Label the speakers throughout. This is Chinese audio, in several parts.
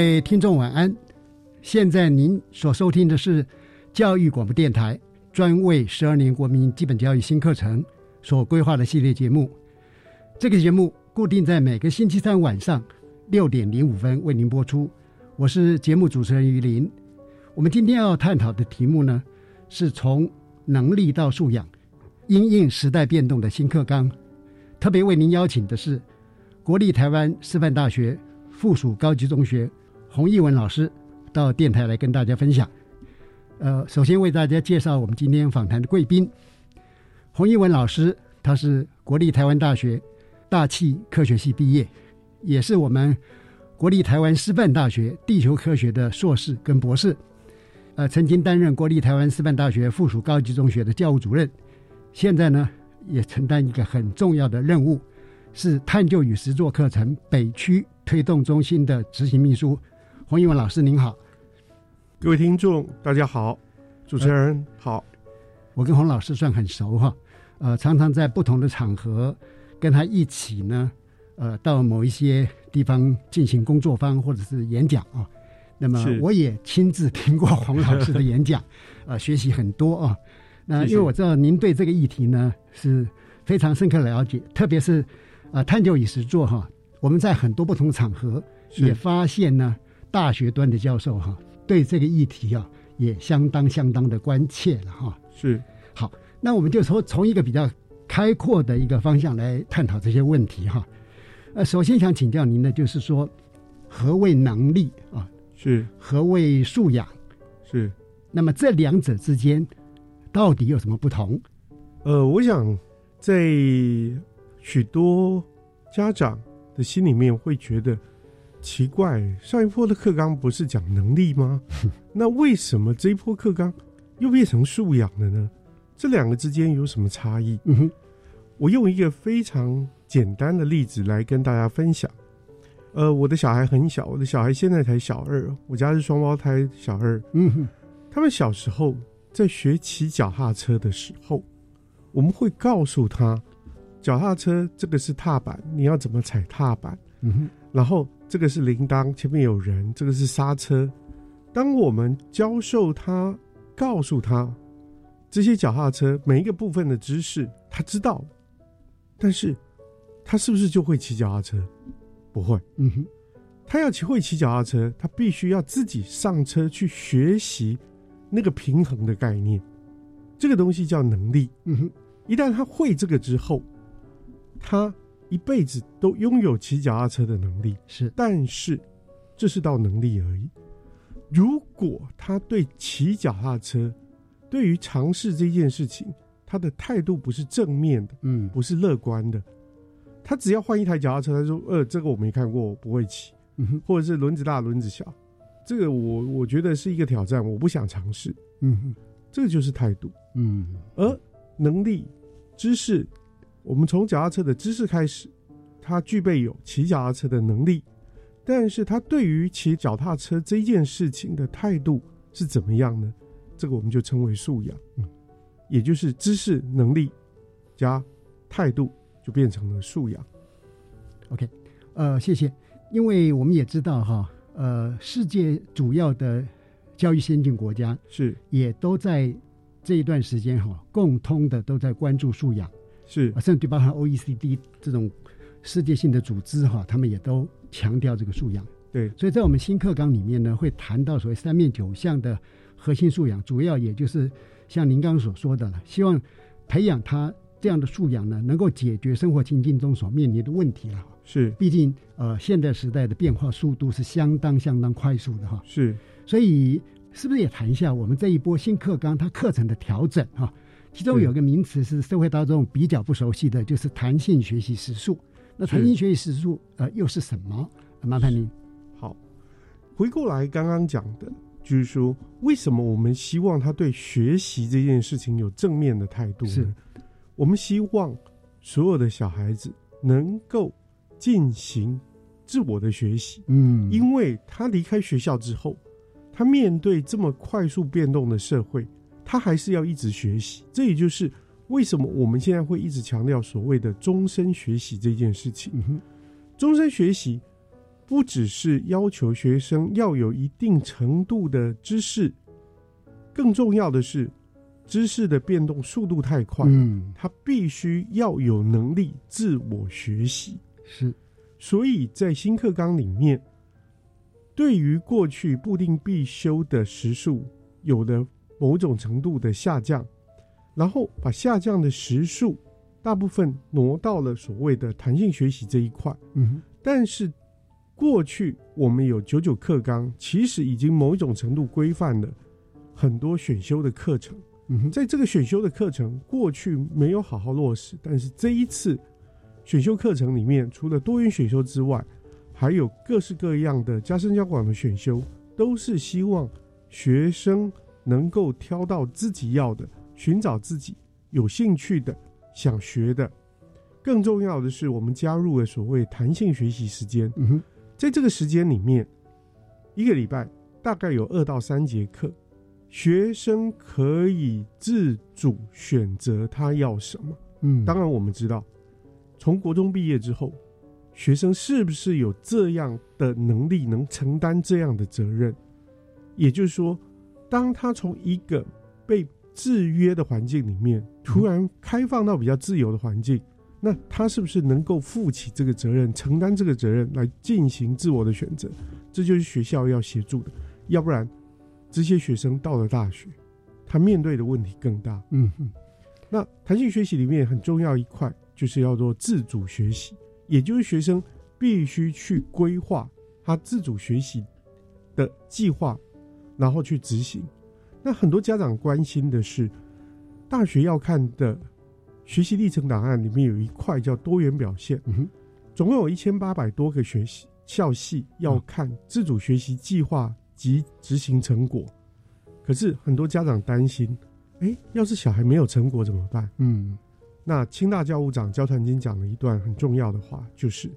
Speaker 1: 各位听众晚安，现在您所收听的是教育广播电台专为十二年国民基本教育新课程所规划的系列节目。这个节目固定在每个星期三晚上六点零五分为您播出。我是节目主持人于林。我们今天要探讨的题目呢，是从能力到素养，因应时代变动的新课纲。特别为您邀请的是国立台湾师范大学。附属高级中学洪义文老师到电台来跟大家分享。呃，首先为大家介绍我们今天访谈的贵宾，洪义文老师，他是国立台湾大学大气科学系毕业，也是我们国立台湾师范大学地球科学的硕士跟博士。呃，曾经担任国立台湾师范大学附属高级中学的教务主任，现在呢也承担一个很重要的任务，是探究与实作课程北区。推动中心的执行秘书洪一文老师，您好。
Speaker 2: 各位听众，大家好。主持人好。
Speaker 1: 我跟洪老师算很熟哈，呃，常常在不同的场合跟他一起呢，呃，到某一些地方进行工作坊或者是演讲啊。那么我也亲自听过洪老师的演讲，呃，学习很多啊。那因为我知道您对这个议题呢是非常深刻了解，特别是啊，探究与实作哈。我们在很多不同场合也发现呢，大学端的教授哈，对这个议题啊也相当相当的关切了哈。
Speaker 2: 是
Speaker 1: 好，那我们就从从一个比较开阔的一个方向来探讨这些问题哈。呃，首先想请教您的就是说，何谓能力啊？
Speaker 2: 是
Speaker 1: 何谓素养？
Speaker 2: 是
Speaker 1: 那么这两者之间到底有什么不同？
Speaker 2: 呃，我想在许多家长的。心里面会觉得奇怪，上一波的课纲不是讲能力吗？那为什么这一波课纲又变成素养了呢？这两个之间有什么差异？嗯哼，我用一个非常简单的例子来跟大家分享。呃，我的小孩很小，我的小孩现在才小二，我家是双胞胎小二。嗯哼，他们小时候在学骑脚踏车的时候，我们会告诉他。脚踏车这个是踏板，你要怎么踩踏板？嗯哼，然后这个是铃铛，前面有人，这个是刹车。当我们教授他，告诉他这些脚踏车每一个部分的知识，他知道，但是他是不是就会骑脚踏车？不会。嗯哼，他要骑会骑脚踏车，他必须要自己上车去学习那个平衡的概念。这个东西叫能力。嗯哼，一旦他会这个之后。他一辈子都拥有骑脚踏车的能力，
Speaker 1: 是，
Speaker 2: 但是这是道能力而已。如果他对骑脚踏车，对于尝试这件事情，他的态度不是正面的，嗯，不是乐观的，他只要换一台脚踏车，他说：“呃，这个我没看过，我不会骑，或者是轮子大轮子小，这个我我觉得是一个挑战，我不想尝试。”嗯哼，这个就是态度。嗯，而能力、知识。我们从脚踏车的知识开始，他具备有骑脚踏车的能力，但是他对于骑脚踏车这件事情的态度是怎么样呢？这个我们就称为素养，嗯，也就是知识能力加态度就变成了素养。
Speaker 1: OK，呃，谢谢。因为我们也知道哈，呃，世界主要的教育先进国家
Speaker 2: 是
Speaker 1: 也都在这一段时间哈，共通的都在关注素养，
Speaker 2: 是
Speaker 1: 甚至包含 OECD 这种世界性的组织哈，他们也都强调这个素养。
Speaker 2: 对，
Speaker 1: 所以在我们新课纲里面呢，会谈到所谓三面九项的核心素养，主要也就是像您刚刚所说的了，希望培养他这样的素养呢，能够解决生活情境中所面临的问题了。
Speaker 2: 是，
Speaker 1: 毕竟呃，现代时代的变化速度是相当相当快速的哈。
Speaker 2: 是，
Speaker 1: 所以是不是也谈一下我们这一波新课纲它课程的调整哈？其中有个名词是社会大众比较不熟悉的，就是弹性学习时数。那弹性学习时数呃又是什么？麻烦您。
Speaker 2: 好，回过来刚刚讲的，就是说为什么我们希望他对学习这件事情有正面的态度
Speaker 1: 是
Speaker 2: 呢？我们希望所有的小孩子能够进行自我的学习，
Speaker 1: 嗯，
Speaker 2: 因为他离开学校之后，他面对这么快速变动的社会，他还是要一直学习。这也就是为什么我们现在会一直强调所谓的终身学习这件事情。
Speaker 1: 嗯，
Speaker 2: 终身学习不只是要求学生要有一定程度的知识，更重要的是，知识的变动速度太快，
Speaker 1: 嗯，
Speaker 2: 他必须要有能力自我学习。
Speaker 1: 是，
Speaker 2: 所以在新课纲里面，对于过去固定必修的时数有了某种程度的下降，然后把下降的时数大部分挪到了所谓的弹性学习这一块。
Speaker 1: 嗯，
Speaker 2: 但是过去我们有九九课纲，其实已经某一种程度规范了很多选修的课程。
Speaker 1: 嗯，
Speaker 2: 在这个选修的课程过去没有好好落实，但是这一次选修课程里面，除了多元选修之外，还有各式各样的加深交广的选修，都是希望学生能够挑到自己要的，寻找自己有兴趣的、想学的。更重要的是，我们加入了所谓弹性学习时间，
Speaker 1: 嗯哼，
Speaker 2: 在这个时间里面，一个礼拜大概有二到三节课，学生可以自主选择他要什么。
Speaker 1: 嗯，
Speaker 2: 当然，我们知道，从国中毕业之后，学生是不是有这样的能力，能承担这样的责任？也就是说，当他从一个被制约的环境里面，突然开放到比较自由的环境，那他是不是能够负起这个责任，承担这个责任，来进行自我的选择？这就是学校要协助的。要不然，这些学生到了大学，他面对的问题更大。
Speaker 1: 嗯哼，
Speaker 2: 那弹性学习里面很重要一块，就是要做自主学习，也就是学生必须去规划他自主学习的计划，然后去执行。那很多家长关心的是，大学要看的学习历程档案里面有一块叫多元表现，总共有一千八百多个学习校系要看自主学习计划及执行成果。可是很多家长担心，哎，要是小孩没有成果怎么办？
Speaker 1: 嗯
Speaker 2: 那清大教务长焦传金讲了一段很重要的话，就是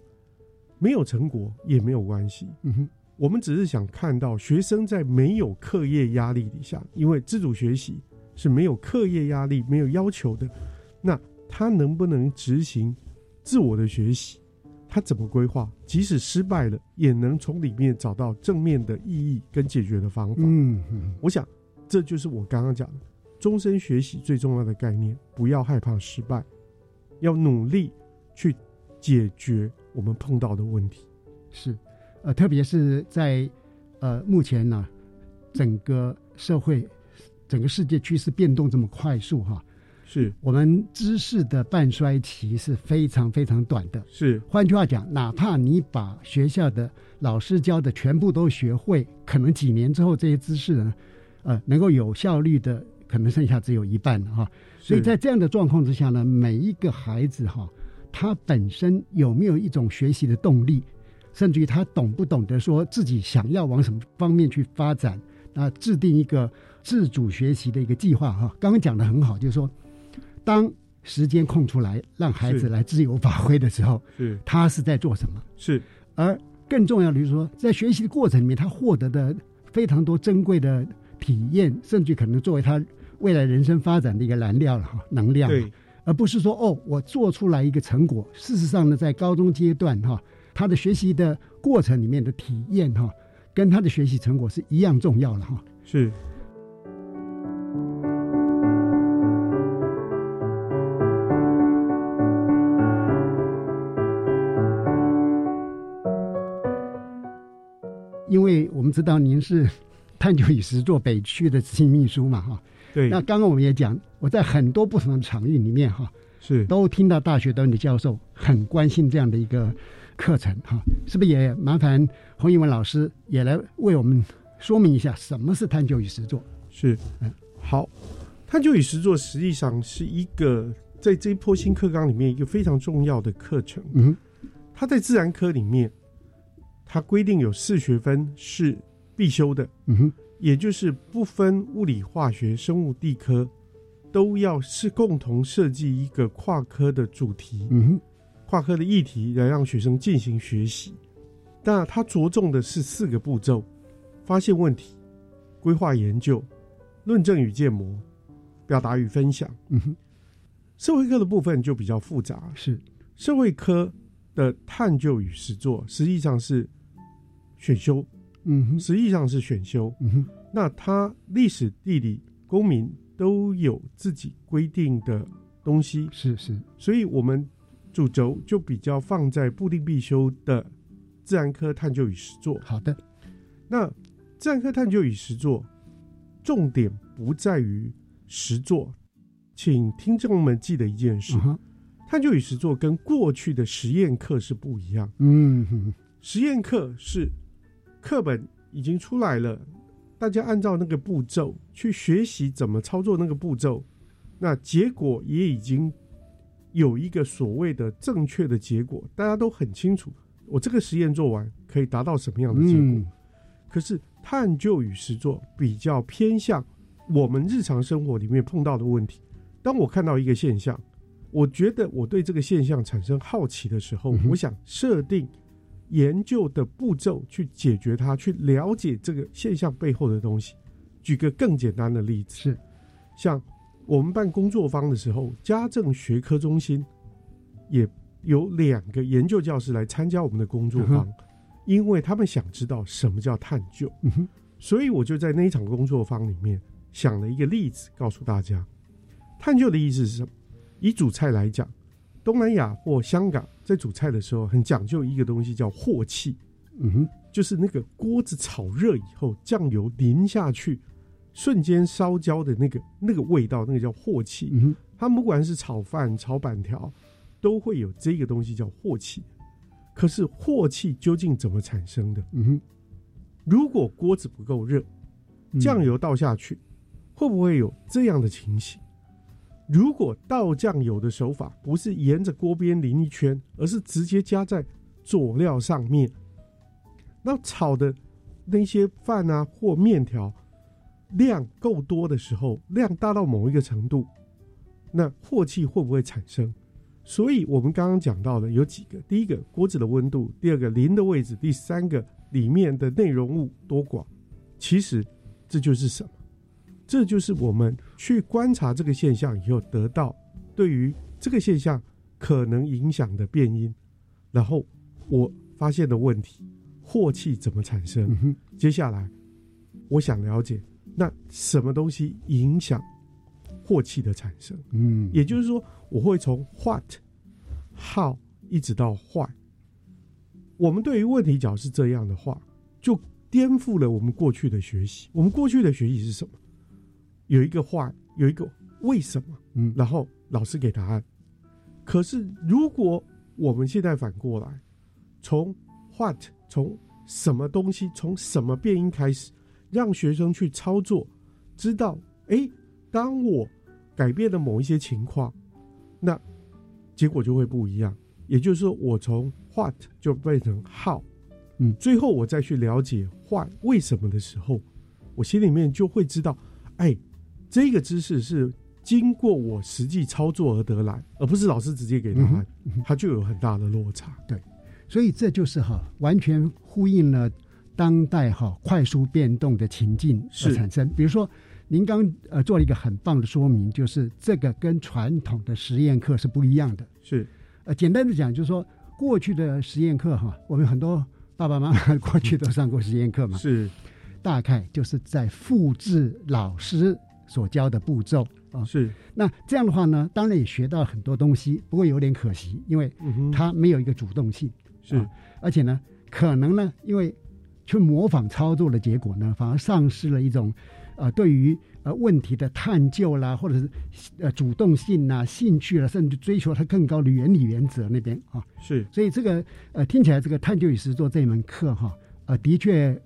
Speaker 2: 没有成果也没有关系，
Speaker 1: 嗯哼，
Speaker 2: 我们只是想看到学生在没有课业压力底下，因为自主学习是没有课业压力、没有要求的，那他能不能执行自我的学习？他怎么规划？即使失败了，也能从里面找到正面的意义跟解决的方法。
Speaker 1: 嗯嗯
Speaker 2: 我想，这就是我刚刚讲的终身学习最重要的概念。不要害怕失败，要努力去解决我们碰到的问题。
Speaker 1: 是，呃，特别是在呃目前呢，整个社会、整个世界趋势变动这么快速哈，
Speaker 2: 是
Speaker 1: 我们知识的半衰期是非常非常短的。
Speaker 2: 是
Speaker 1: 换句话讲，哪怕你把学校的老师教的全部都学会，可能几年之后这些知识呢，呃，能够有效率的，可能剩下只有一半了哈。所以在这样的状况之下呢，每一个孩子哈，他本身有没有一种学习的动力，甚至于他懂不懂得说自己想要往什么方面去发展，那制定一个自主学习的一个计划哈。刚刚讲的很好，就是说，当时间空出来让孩子来自由发挥的时候，
Speaker 2: 是
Speaker 1: 他是在做什么？
Speaker 2: 是
Speaker 1: 而更重要的就是说，在学习的过程里面，他获得的非常多珍贵的体验，甚至可能作为他未来人生发展的一个燃料了哈，能量。
Speaker 2: 对，
Speaker 1: 而不是说哦，我做出来一个成果。事实上呢，在高中阶段哈，他的学习的过程里面的体验哈，跟他的学习成果是一样重要的哈。
Speaker 2: 是。
Speaker 1: 因为我们知道您是探究与实作北区的执行秘书嘛哈。
Speaker 2: 对。
Speaker 1: 那刚刚我们也讲，我在很多不同的场域里面哈。
Speaker 2: 是，
Speaker 1: 都听到大学端的教授很关心这样的一个课程哈，是不是也麻烦洪一文老师也来为我们说明一下什么是探究与实作？
Speaker 2: 是，嗯，好，探究与实作实际上是一个在这一波新课纲里面一个非常重要的课程。
Speaker 1: 嗯，
Speaker 2: 它在自然科里面，它规定有四学分是必修的，
Speaker 1: 嗯哼，
Speaker 2: 也就是不分物理、化学、生物、地科。都要是共同设计一个跨科的主题，
Speaker 1: 嗯，
Speaker 2: 跨科的议题来让学生进行学习。那它着重的是四个步骤：发现问题、规划研究、论证与建模、表达与分享。
Speaker 1: 嗯哼，
Speaker 2: 社会科的部分就比较复杂，
Speaker 1: 是
Speaker 2: 社会科的探究与实作实际上是选修，
Speaker 1: 嗯哼，
Speaker 2: 实际上是选修。
Speaker 1: 嗯哼，
Speaker 2: 那它历史、地理、公民。都有自己规定的东西，
Speaker 1: 是是，
Speaker 2: 所以我们主轴就比较放在固定必修的自然科探究与实作。
Speaker 1: 好的，
Speaker 2: 那自然科探究与实作重点不在于实作，请听众们记得一件事：探究与实作跟过去的实验课是不一样。
Speaker 1: 嗯，
Speaker 2: 实验课是课本已经出来了。大家按照那个步骤去学习怎么操作那个步骤，那结果也已经有一个所谓的正确的结果，大家都很清楚。我这个实验做完可以达到什么样的结果？可是探究与实作比较偏向我们日常生活里面碰到的问题。当我看到一个现象，我觉得我对这个现象产生好奇的时候，我想设定。研究的步骤去解决它，去了解这个现象背后的东西。举个更简单的例子，
Speaker 1: 是
Speaker 2: 像我们办工作坊的时候，家政学科中心也有两个研究教师来参加我们的工作坊，因为他们想知道什么叫探究，所以我就在那一场工作坊里面想了一个例子，告诉大家，探究的意思是什么？以主菜来讲。东南亚或香港在煮菜的时候很讲究一个东西叫镬气，
Speaker 1: 嗯哼，
Speaker 2: 就是那个锅子炒热以后，酱油淋下去，瞬间烧焦的那个那个味道，那个叫镬气。
Speaker 1: 嗯哼，
Speaker 2: 它不管是炒饭、炒板条，都会有这个东西叫镬气。可是镬气究竟怎么产生的？
Speaker 1: 嗯哼，
Speaker 2: 如果锅子不够热，酱油倒下去，会不会有这样的情形？如果倒酱油的手法不是沿着锅边淋一圈，而是直接加在佐料上面，那炒的那些饭啊或面条量够多的时候，量大到某一个程度，那霍气会不会产生？所以我们刚刚讲到的有几个：第一个锅子的温度，第二个淋的位置，第三个里面的内容物多寡。其实这就是什么？这就是我们去观察这个现象以后得到对于这个现象可能影响的变因，然后我发现的问题，祸气怎么产生？接下来我想了解，那什么东西影响祸气的产生？
Speaker 1: 嗯，
Speaker 2: 也就是说，我会从 what、how 一直到 why。我们对于问题角是这样的话，就颠覆了我们过去的学习。我们过去的学习是什么？有一个 why，，有一个为什么，
Speaker 1: 嗯，
Speaker 2: 然后老师给答案。可是如果我们现在反过来，从 what 从什么东西，从什么变音开始，让学生去操作，知道，哎，当我改变了某一些情况，那结果就会不一样。也就是说，我从 what 就变成 how，
Speaker 1: 嗯，
Speaker 2: 最后我再去了解 why 为什么的时候，我心里面就会知道，哎。这个知识是经过我实际操作而得来，而不是老师直接给答案，它就有很大的落差。
Speaker 1: 对，所以这就是哈，完全呼应了当代哈快速变动的情境而产生。比如说，您刚呃做了一个很棒的说明，就是这个跟传统的实验课是不一样的。
Speaker 2: 是
Speaker 1: 呃，简单的讲，就是说过去的实验课哈，我们很多爸爸妈妈过去都上过实验课嘛，
Speaker 2: 是
Speaker 1: 大概就是在复制老师所教的步骤啊。
Speaker 2: 是，
Speaker 1: 那这样的话呢，当然也学到很多东西，不过有点可惜，因为
Speaker 2: 嗯哼，
Speaker 1: 它没有一个主动性。
Speaker 2: 是
Speaker 1: 啊而且呢，可能呢，因为去模仿操作的结果呢，反而丧失了一种呃对于呃问题的探究啦，或者是呃主动性啦、兴趣啦，甚至追求它更高的原理原则那边啊。
Speaker 2: 是
Speaker 1: 所以这个呃听起来这个探究与实作这一门课哈，呃的确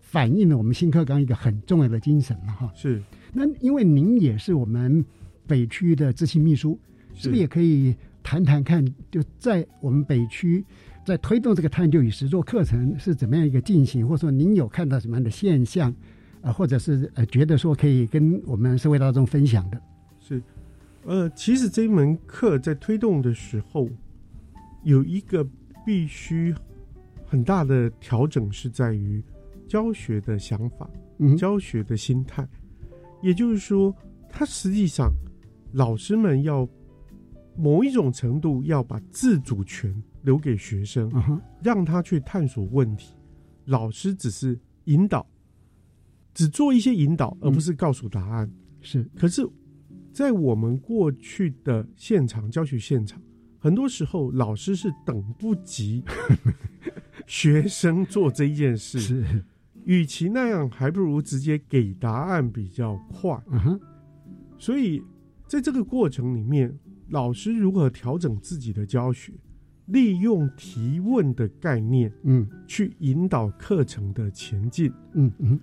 Speaker 1: 反映了我们新课纲一个很重要的精神了哈。
Speaker 2: 是
Speaker 1: 那因为您也是我们北区的执行秘书，是不是也可以谈谈看，就在我们北区在推动这个探究与实作课程是怎么样一个进行，或者说您有看到什么样的现象，呃，或者是呃觉得说可以跟我们社会大众分享的？
Speaker 2: 是，呃，其实这一门课在推动的时候，有一个必须很大的调整，是在于教学的想法、
Speaker 1: 嗯
Speaker 2: 教学的心态。也就是说，它实际上老师们要某一种程度要把自主权留给学生，
Speaker 1: 嗯，
Speaker 2: 让他去探索问题。老师只是引导，只做一些引导，而不是告诉答案。
Speaker 1: 是
Speaker 2: 可是，在我们过去的现场教学现场，很多时候老师是等不及 学生做这一件事，
Speaker 1: 是，
Speaker 2: 与其那样，还不如直接给答案比较快。所以，在这个过程里面，老师如何调整自己的教学，利用提问的概念
Speaker 1: 嗯
Speaker 2: 去引导课程的前进。
Speaker 1: 嗯嗯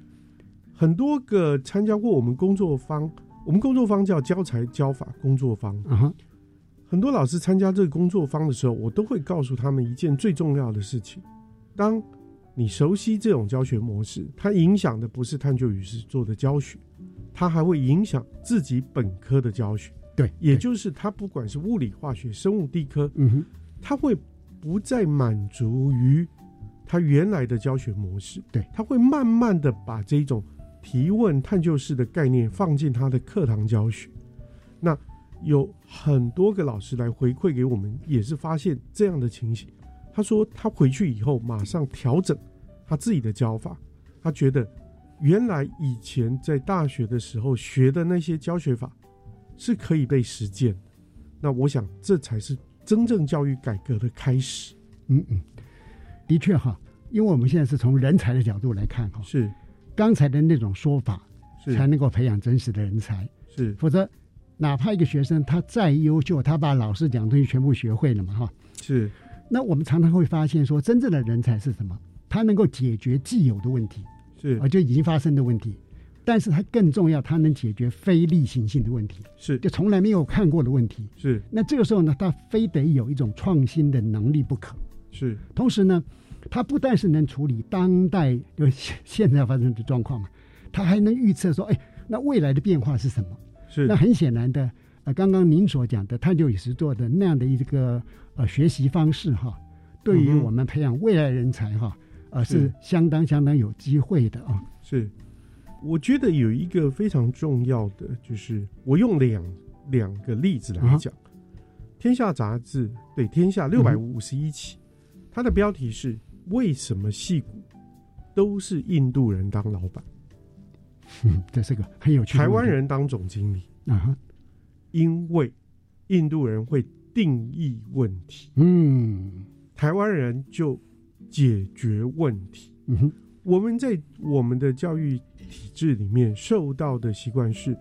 Speaker 2: 很多个参加过我们工作方，我们工作方叫教材教法工作
Speaker 1: 方。
Speaker 2: 很多老师参加这个工作方的时候，我都会告诉他们一件最重要的事情：当你熟悉这种教学模式，它影响的不是探究与实做的教学，它还会影响自己本科的教学。
Speaker 1: 对，对
Speaker 2: 也就是它不管是物理、化学、生物、地科，
Speaker 1: 嗯哼，
Speaker 2: 他会不再满足于他原来的教学模式。
Speaker 1: 对，
Speaker 2: 他会慢慢的把这种提问、探究式的概念放进他的课堂教学。那有很多个老师来回馈给我们，也是发现这样的情形。他说他回去以后马上调整他自己的教法，他觉得原来以前在大学的时候学的那些教学法是可以被实践的。那我想这才是真正教育改革的开始。
Speaker 1: 嗯嗯，的确哈，因为我们现在是从人才的角度来看哈，
Speaker 2: 是。
Speaker 1: 刚才的那种说法
Speaker 2: 是。
Speaker 1: 才能够培养真实的人才。
Speaker 2: 是。
Speaker 1: 否则，哪怕一个学生他再优秀，他把老师讲的东西全部学会了嘛，哈，
Speaker 2: 是。
Speaker 1: 那我们常常会发现说，真正的人才是什么？他能够解决既有的问题，
Speaker 2: 是。
Speaker 1: 啊，就已经发生的问题，但是它更重要，它能解决非例行性的问题，
Speaker 2: 是
Speaker 1: 就从来没有看过的问题。
Speaker 2: 是
Speaker 1: 那这个时候呢，它非得有一种创新的能力不可。
Speaker 2: 是
Speaker 1: 同时呢，它不但是能处理当代就现现在发生的状况嘛，它还能预测说，哎，那未来的变化是什么？
Speaker 2: 是
Speaker 1: 那很显然的，呃，刚刚您所讲的探究与实作的那样的一个呃学习方式哈，对于我们培养未来人才哈，呃
Speaker 2: 是
Speaker 1: 是相当相当有机会的啊。
Speaker 2: 是，我觉得有一个非常重要的，就是我用两两个例子来讲，天下》杂志对《天下》六百五十一期，它的标题是“为什么戏骨都是印度人当老板，
Speaker 1: 嗯，这是个很有趣
Speaker 2: 台。湾人当总经理”？
Speaker 1: 啊，
Speaker 2: 因为印度人会定义问题，
Speaker 1: 嗯。
Speaker 2: 台湾人就解决问题。
Speaker 1: 嗯哼，
Speaker 2: 我们在我们的教育体制里面受到的习惯是，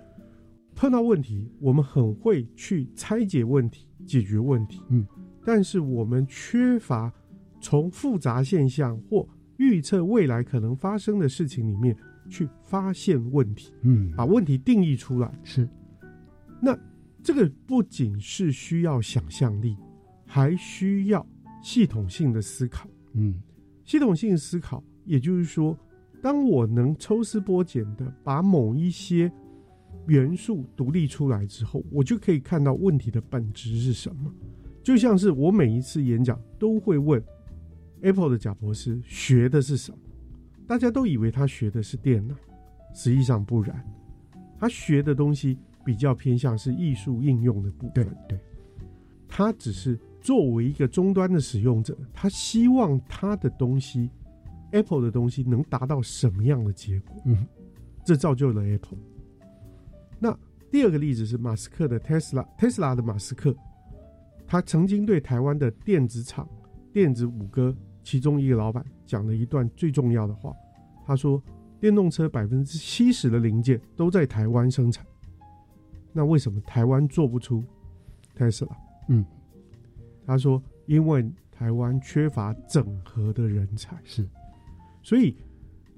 Speaker 2: 碰到问题，我们很会去拆解问题、解决问题。
Speaker 1: 嗯，
Speaker 2: 但是我们缺乏从复杂现象或预测未来可能发生的事情里面去发现问题，
Speaker 1: 嗯，
Speaker 2: 把问题定义出来。
Speaker 1: 是
Speaker 2: 那这个不仅是需要想象力，还需要系统性的思考。
Speaker 1: 嗯
Speaker 2: 系统性思考，也就是说，当我能抽丝剥茧的把某一些元素独立出来之后，我就可以看到问题的本质是什么。就像是我每一次演讲都会问 Apple 的贾博士学的是什么？大家都以为他学的是电脑，实际上不然，他学的东西比较偏向是艺术应用的部
Speaker 1: 对
Speaker 2: 分。
Speaker 1: 对，
Speaker 2: 他只是作为一个终端的使用者，他希望他的东西，Apple 的东西能达到什么样的结果？
Speaker 1: 嗯，
Speaker 2: 这造就了 Apple。那第二个例子是马斯克的 Tesla，Tesla 的马斯克，他曾经对台湾的电子厂、电子五哥其中一个老板讲了一段最重要的话，他说：“电动车百分之七十的零件都在台湾生产，那为什么台湾做不出 Tesla？”
Speaker 1: 嗯，
Speaker 2: 他说：“因为台湾缺乏整合的人才。”
Speaker 1: 是，
Speaker 2: 所以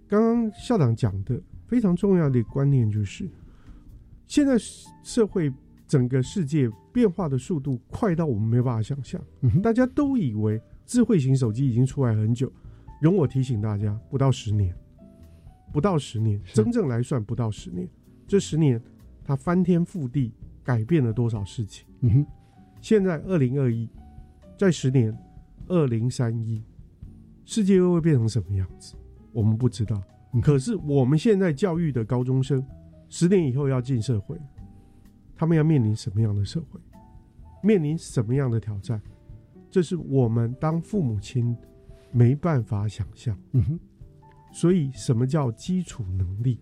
Speaker 2: 刚刚校长讲的非常重要的观念就是，现在社会整个世界变化的速度快到我们没办法想象。
Speaker 1: 嗯，
Speaker 2: 大家都以为智慧型手机已经出来很久，容我提醒大家，不到十年，不到十年，真正来算不到十年。这十年，它翻天覆地改变了多少事情？
Speaker 1: 嗯哼，
Speaker 2: 现在二零二一，在十年，二零三一，世界又会变成什么样子？我们不知道。
Speaker 1: 嗯
Speaker 2: 可是我们现在教育的高中生，十年以后要进社会，他们要面临什么样的社会？面临什么样的挑战？这是我们当父母亲没办法想象。
Speaker 1: 嗯哼，
Speaker 2: 所以，什么叫基础能力？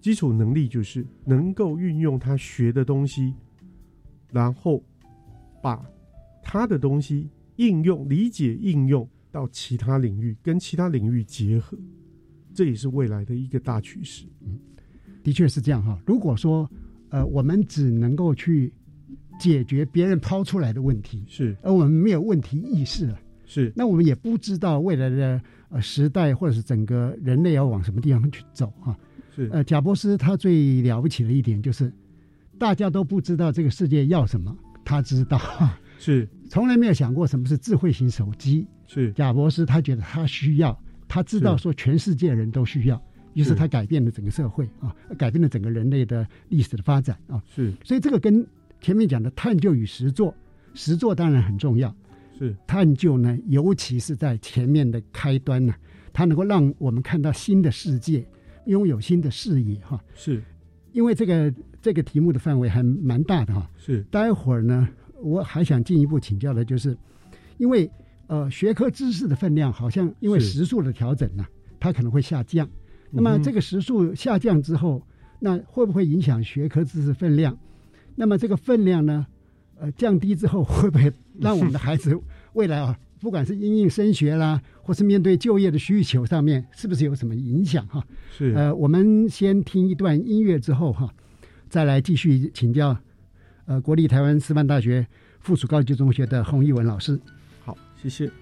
Speaker 2: 基础能力就是能够运用他学的东西，然后把他的东西应用、理解、应用到其他领域，跟其他领域结合，这也是未来的一个大趋势。
Speaker 1: 嗯的确是这样哈。如果说呃，我们只能够去解决别人抛出来的问题，
Speaker 2: 是
Speaker 1: 而我们没有问题意识了，
Speaker 2: 是
Speaker 1: 那我们也不知道未来的呃时代或者是整个人类要往什么地方去走哈。
Speaker 2: 是，
Speaker 1: 呃，贾博斯他最了不起的一点就是，大家都不知道这个世界要什么，他知道，
Speaker 2: 是。
Speaker 1: 从来没有想过什么是智慧型手机。
Speaker 2: 是。
Speaker 1: 贾博士他觉得他需要，他知道说全世界人都需要，于是
Speaker 2: 是。
Speaker 1: 他改变了整个社会啊，改变了整个人类的历史的发展啊。
Speaker 2: 是。
Speaker 1: 所以这个跟前面讲的探究与实作，实作当然很重要，
Speaker 2: 是。
Speaker 1: 探究呢，尤其是在前面的开端呢，它能够让我们看到新的世界，拥有新的视野哈。
Speaker 2: 是。
Speaker 1: 因为这个这个题目的范围还蛮大的哈。
Speaker 2: 是。
Speaker 1: 待会儿呢，我还想进一步请教的就是，因为呃学科知识的分量好像因为时数的调整呢、它可能会下降。那么这个时数下降之后，那会不会影响学科知识分量？那么这个分量呢，呃降低之后，会不会让我们的孩子未来啊，不管是因应升学啦，或是面对就业的需求上面，是不是有什么影响哈？
Speaker 2: 是
Speaker 1: 呃，我们先听一段音乐之后哈，再来继续请教呃国立台湾师范大学附属高级中学的洪一文老师。
Speaker 2: 好，谢谢。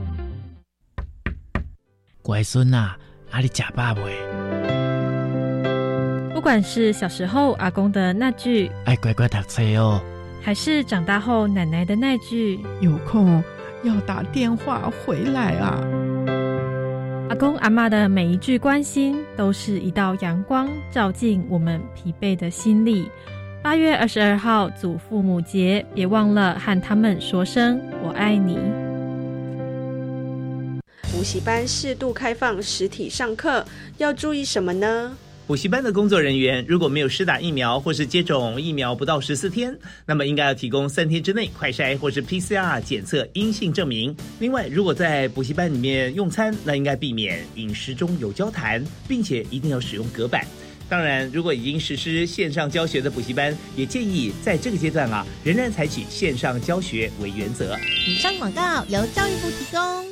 Speaker 3: 乖孙啊，阿里假爸未？
Speaker 4: 不管是小时候阿公的那句“
Speaker 3: 爱乖乖读书哦”，
Speaker 4: 还是长大后奶奶的那句“
Speaker 5: 有空要打电话回来啊”，
Speaker 4: 阿公阿妈的每一句关心，都是一道阳光，照进我们疲惫的心里。八月二十二号祖父母节，别忘了和他们说声“我爱你”。
Speaker 6: 补习班适度开放实体上课，要注意什么呢？
Speaker 7: 补习班的工作人员如果没有施打疫苗或是接种疫苗不到十四天，那么应该要提供三天之内快筛或是 PCR 检测阴性证明。另外，如果在补习班里面用餐，那应该避免饮食中有交谈，并且一定要使用隔板。当然，如果已经实施线上教学的补习班，也建议在这个阶段啊，仍然采取线上教学为原则。
Speaker 8: 以上广告由教育部提供。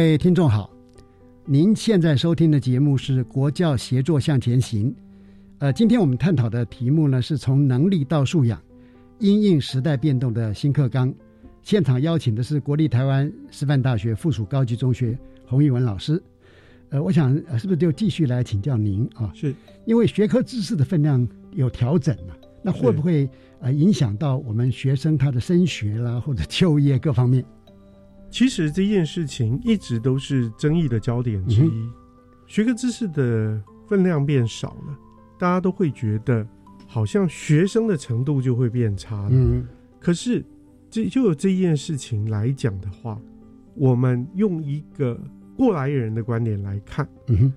Speaker 1: 位听众好，您现在收听的节目是《国教协作向前行》。呃，今天我们探讨的题目呢，是从能力到素养，因应时代变动的新课纲。现场邀请的是国立台湾师范大学附属高级中学洪玉文老师。呃，我想是不是就继续来请教您啊？
Speaker 2: 是，
Speaker 1: 因为学科知识的分量有调整了，那会不会呃影响到我们学生他的升学啦或者就业各方面？
Speaker 2: 其实这件事情一直都是争议的焦点之一，学科知识的分量变少了，大家都会觉得好像学生的程度就会变差了。嗯，可是这就有这件事情来讲的话，我们用一个过来人的观点来看，嗯哼，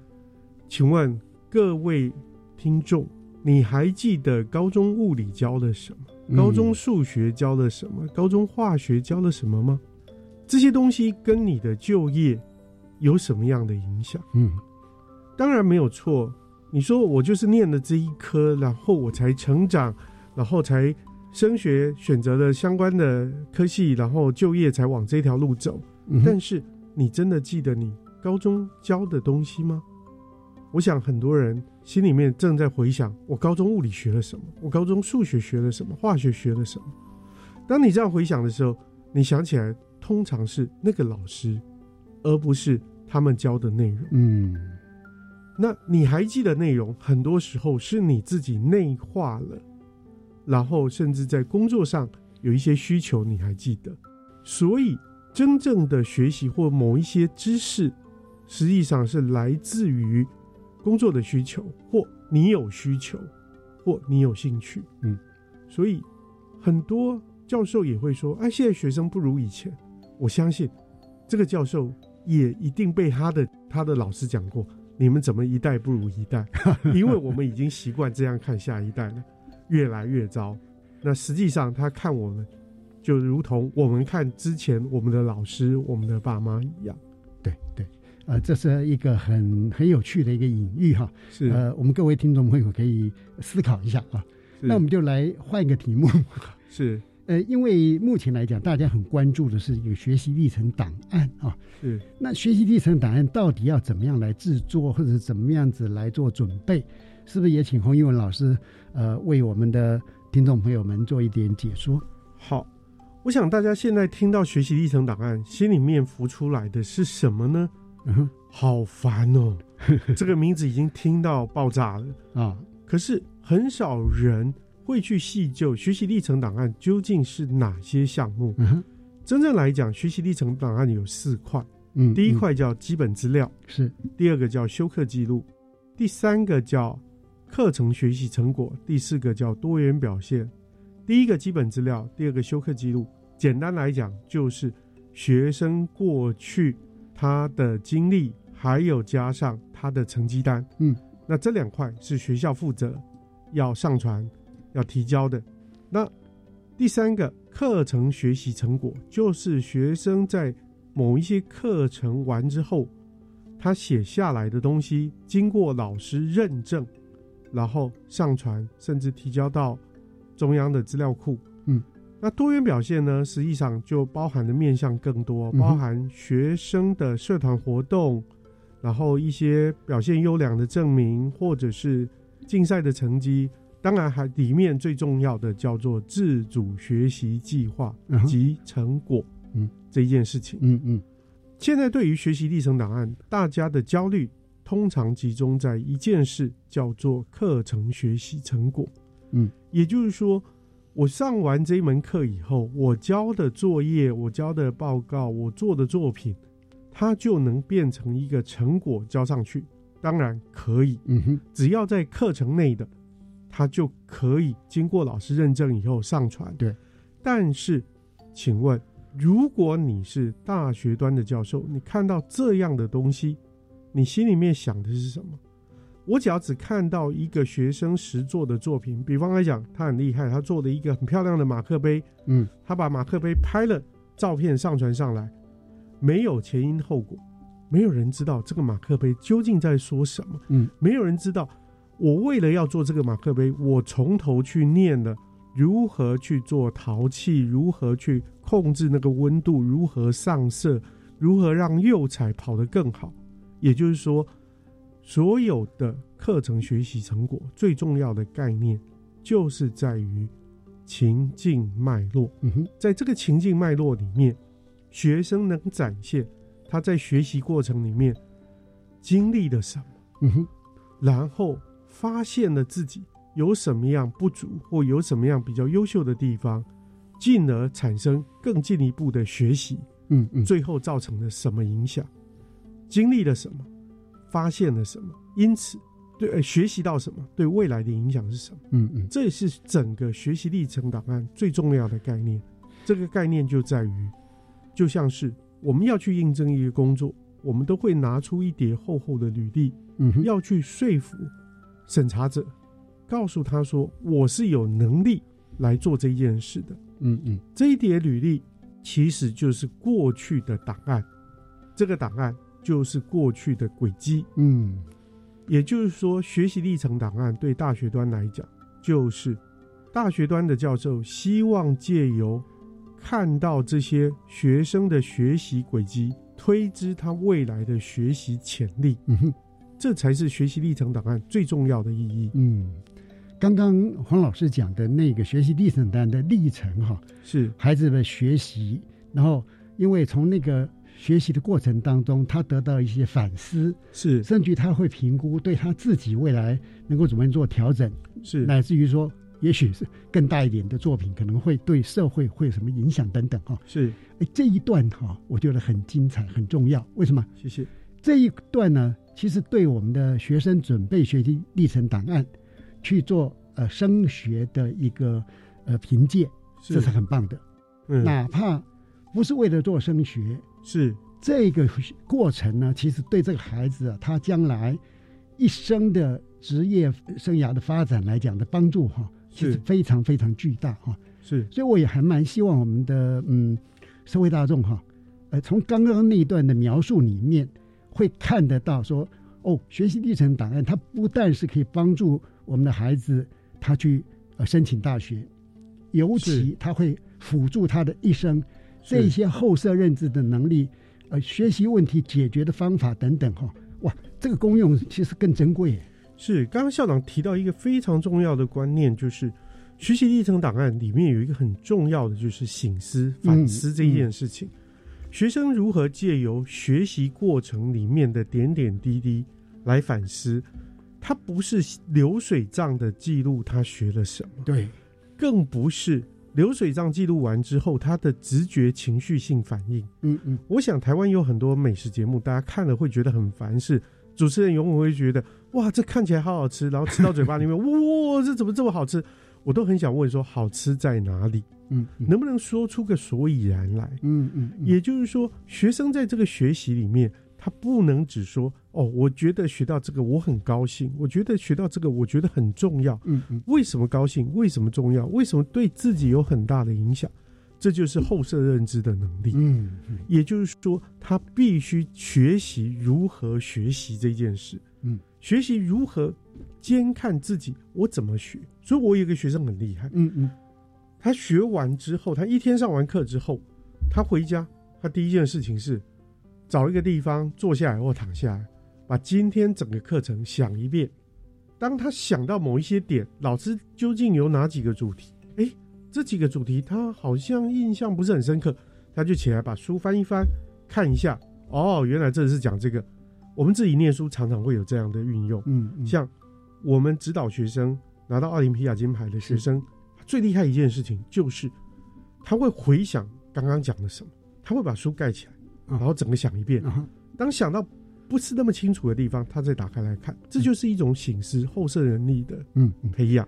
Speaker 2: 请问各位听众，你还记得高中物理教了什么？高中数学教了什么？高中化学教了什么吗？这些东西跟你的就业有什么样的影响？嗯，当然没有错。你说我就是念了这一科，然后我才成长，然后才升学，选择了相关的科系，然后就业才往这条路走。但是你真的记得你高中教的东西吗？我想很多人心里面正在回想：我高中物理学了什么？我高中数学学了什么？化学学了什么？当你这样回想的时候，你想起来。通常是那个老师，而不是他们教的内容。嗯，那你还记得内容？很多时候是你自己内化了，然后甚至在工作上有一些需求，你还记得。所以，真正的学习或某一些知识，实际上是来自于工作的需求，或你有需求，或你有兴趣。嗯，所以很多教授也会说：“哎，现在学生不如以前。”我相信，这个教授也一定被他的他的老师讲过，你们怎么一代不如一代？因为我们已经习惯这样看下一代了，越来越糟。那实际上他看我们，就如同我们看之前我们的老师、我们的爸妈一样。
Speaker 1: 对对，呃，这是一个很很有趣的一个隐喻哈。
Speaker 2: 是
Speaker 1: 呃，我们各位听众朋友可以思考一下啊。那我们就来换一个题目。
Speaker 2: 是。
Speaker 1: 呃，因为目前来讲，大家很关注的是一个学习历程档案啊。
Speaker 2: 是。
Speaker 1: 那学习历程档案到底要怎么样来制作，或者怎么样子来做准备？是不是也请洪一文老师呃为我们的听众朋友们做一点解说？
Speaker 2: 好，我想大家现在听到学习历程档案，心里面浮出来的是什么呢？嗯，好烦哦，这个名字已经听到爆炸了啊。可是很少人会去细究学习历程档案究竟是哪些项目。
Speaker 1: 嗯
Speaker 2: 真正来讲，学习历程档案有四块，
Speaker 1: 嗯，
Speaker 2: 第一块叫基本资料，
Speaker 1: 是
Speaker 2: 第二个叫修课记录，第三个叫课程学习成果，第四个叫多元表现。第一个基本资料，第二个修课记录。简单来讲，就是学生过去他的经历，还有加上他的成绩单。
Speaker 1: 嗯，
Speaker 2: 那这两块是学校负责要上传、要提交的。那第三个课程学习成果，就是学生在某一些课程完之后，他写下来的东西，经过老师认证，然后上传，甚至提交到中央的资料库。
Speaker 1: 嗯，
Speaker 2: 那多元表现呢，实际上就包含的面向更多，包含学生的社团活动，然后一些表现优良的证明，或者是竞赛的成绩。当然，还里面最重要的叫做自主学习计划及成果，
Speaker 1: 嗯，
Speaker 2: 这一件事情。
Speaker 1: 嗯嗯
Speaker 2: 现在对于学习历程档案，大家的焦虑通常集中在一件事，叫做课程学习成果。
Speaker 1: 嗯，
Speaker 2: 也就是说，我上完这一门课以后，我交的作业、我交的报告、我做的作品，它就能变成一个成果交上去。当然可以，
Speaker 1: 嗯哼，
Speaker 2: 只要在课程内的，它就可以经过老师认证以后上传。
Speaker 1: 对，
Speaker 2: 但是，请问，如果你是大学端的教授，你看到这样的东西，你心里面想的是什么？我只要只看到一个学生实做的作品，比方来讲，他很厉害，他做了一个很漂亮的马克杯，
Speaker 1: 嗯，
Speaker 2: 他把马克杯拍了照片上传上来，没有前因后果，没有人知道这个马克杯究竟在说什么，
Speaker 1: 嗯，
Speaker 2: 没有人知道我为了要做这个马克杯，我从头去念了如何去做陶器，如何去控制那个温度，如何上色，如何让釉彩跑得更好。也就是说，所有的课程学习成果最重要的概念，就是在于情境脉络。
Speaker 1: 嗯哼，
Speaker 2: 在这个情境脉络里面，学生能展现他在学习过程里面经历了什么，
Speaker 1: 嗯哼，
Speaker 2: 然后发现了自己有什么样不足或有什么样比较优秀的地方，进而产生更进一步的学习，
Speaker 1: 嗯嗯，
Speaker 2: 最后造成了什么影响，经历了什么，发现了什么，因此对、呃、学习到什么，对未来的影响是什么？
Speaker 1: 嗯嗯，
Speaker 2: 这也是整个学习历程档案最重要的概念。这个概念就在于，就像是我们要去应征一个工作，我们都会拿出一叠厚厚的履历，
Speaker 1: 嗯哼，
Speaker 2: 要去说服审查者，告诉他说我是有能力来做这件事的。
Speaker 1: 嗯嗯，
Speaker 2: 这一叠履历其实就是过去的档案，这个档案就是过去的轨迹。
Speaker 1: 嗯，
Speaker 2: 也就是说，学习历程档案对大学端来讲，就是大学端的教授希望借由看到这些学生的学习轨迹，推知他未来的学习潜力。
Speaker 1: 嗯哼，
Speaker 2: 这才是学习历程档案最重要的意义。
Speaker 1: 嗯，刚刚黄老师讲的那个学习历程档案的历程哈，
Speaker 2: 是
Speaker 1: 孩子的学习，然后因为从那个学习的过程当中，他得到一些反思，
Speaker 2: 是
Speaker 1: 甚至他会评估对他自己未来能够怎么样做调整，
Speaker 2: 是
Speaker 1: 乃至于说，也许是更大一点的作品，可能会对社会会有什么影响等等哈。
Speaker 2: 是，
Speaker 1: 哎，这一段哈，我觉得很精彩，很重要。为什么？
Speaker 2: 谢谢。
Speaker 1: 这一段呢，其实对我们的学生准备学习历程档案去做呃升学的一个呃凭借，
Speaker 2: 是。
Speaker 1: 这是很棒的。
Speaker 2: 嗯。
Speaker 1: 哪怕不是为了做升学，
Speaker 2: 是。
Speaker 1: 这个过程呢，其实对这个孩子啊，他将来一生的职业生涯的发展来讲的帮助哈，其实
Speaker 2: 是
Speaker 1: 非常非常巨大哈。
Speaker 2: 是，
Speaker 1: 所以我也还蛮希望我们的嗯社会大众哈，呃，从刚刚那一段的描述里面会看得到说，哦，学习历程档案它不但是可以帮助我们的孩子他去呃申请大学，尤其他会辅助他的一生
Speaker 2: 是
Speaker 1: 这些后设认知的能力，呃，学习问题解决的方法等等哈，哇，这个功用其实更珍贵。
Speaker 2: 是，刚刚校长提到一个非常重要的观念，就是学习历程档案里面有一个很重要的，就是醒思、反思这件事情。学生如何借由学习过程里面的点点滴滴来反思，他不是流水账的记录他学了什么，
Speaker 1: 对，
Speaker 2: 更不是流水账记录完之后他的直觉情绪性反应。
Speaker 1: 嗯嗯，
Speaker 2: 我想台湾有很多美食节目，大家看了会觉得很烦，是主持人永远会觉得哇，这看起来好好吃，然后吃到嘴巴里面，哇，这怎么这么好吃？我都很想问说，好吃在哪里？
Speaker 1: 嗯，
Speaker 2: 能不能说出个所以然来？
Speaker 1: 嗯嗯，
Speaker 2: 也就是说，学生在这个学习里面，他不能只说哦，我觉得学到这个我很高兴，我觉得学到这个我觉得很重要。
Speaker 1: 嗯嗯，
Speaker 2: 为什么高兴？为什么重要？为什么对自己有很大的影响？这就是后设认知的能力。
Speaker 1: 嗯，
Speaker 2: 也就是说，他必须学习如何学习这件事。
Speaker 1: 嗯，
Speaker 2: 学习如何监看自己，我怎么学？所以我有一个学生很厉害。
Speaker 1: 嗯嗯。
Speaker 2: 他学完之后，他一天上完课之后，他回家，他第一件事情是找一个地方坐下来或躺下来，把今天整个课程想一遍。当他想到某一些点，老师究竟有哪几个主题？哎，这几个主题他好像印象不是很深刻，他就起来把书翻一翻，看一下。哦，原来这是讲这个。我们自己念书常常会有这样的运用。
Speaker 1: 嗯，
Speaker 2: 像我们指导学生拿到奥林匹亚金牌的学生。最厉害一件事情就是，他会回想刚刚讲的什么，他会把书盖起来，然后整个想一遍。当想到不是那么清楚的地方，他再打开来看，这就是一种醒思后摄能力的
Speaker 1: 嗯
Speaker 2: 培养。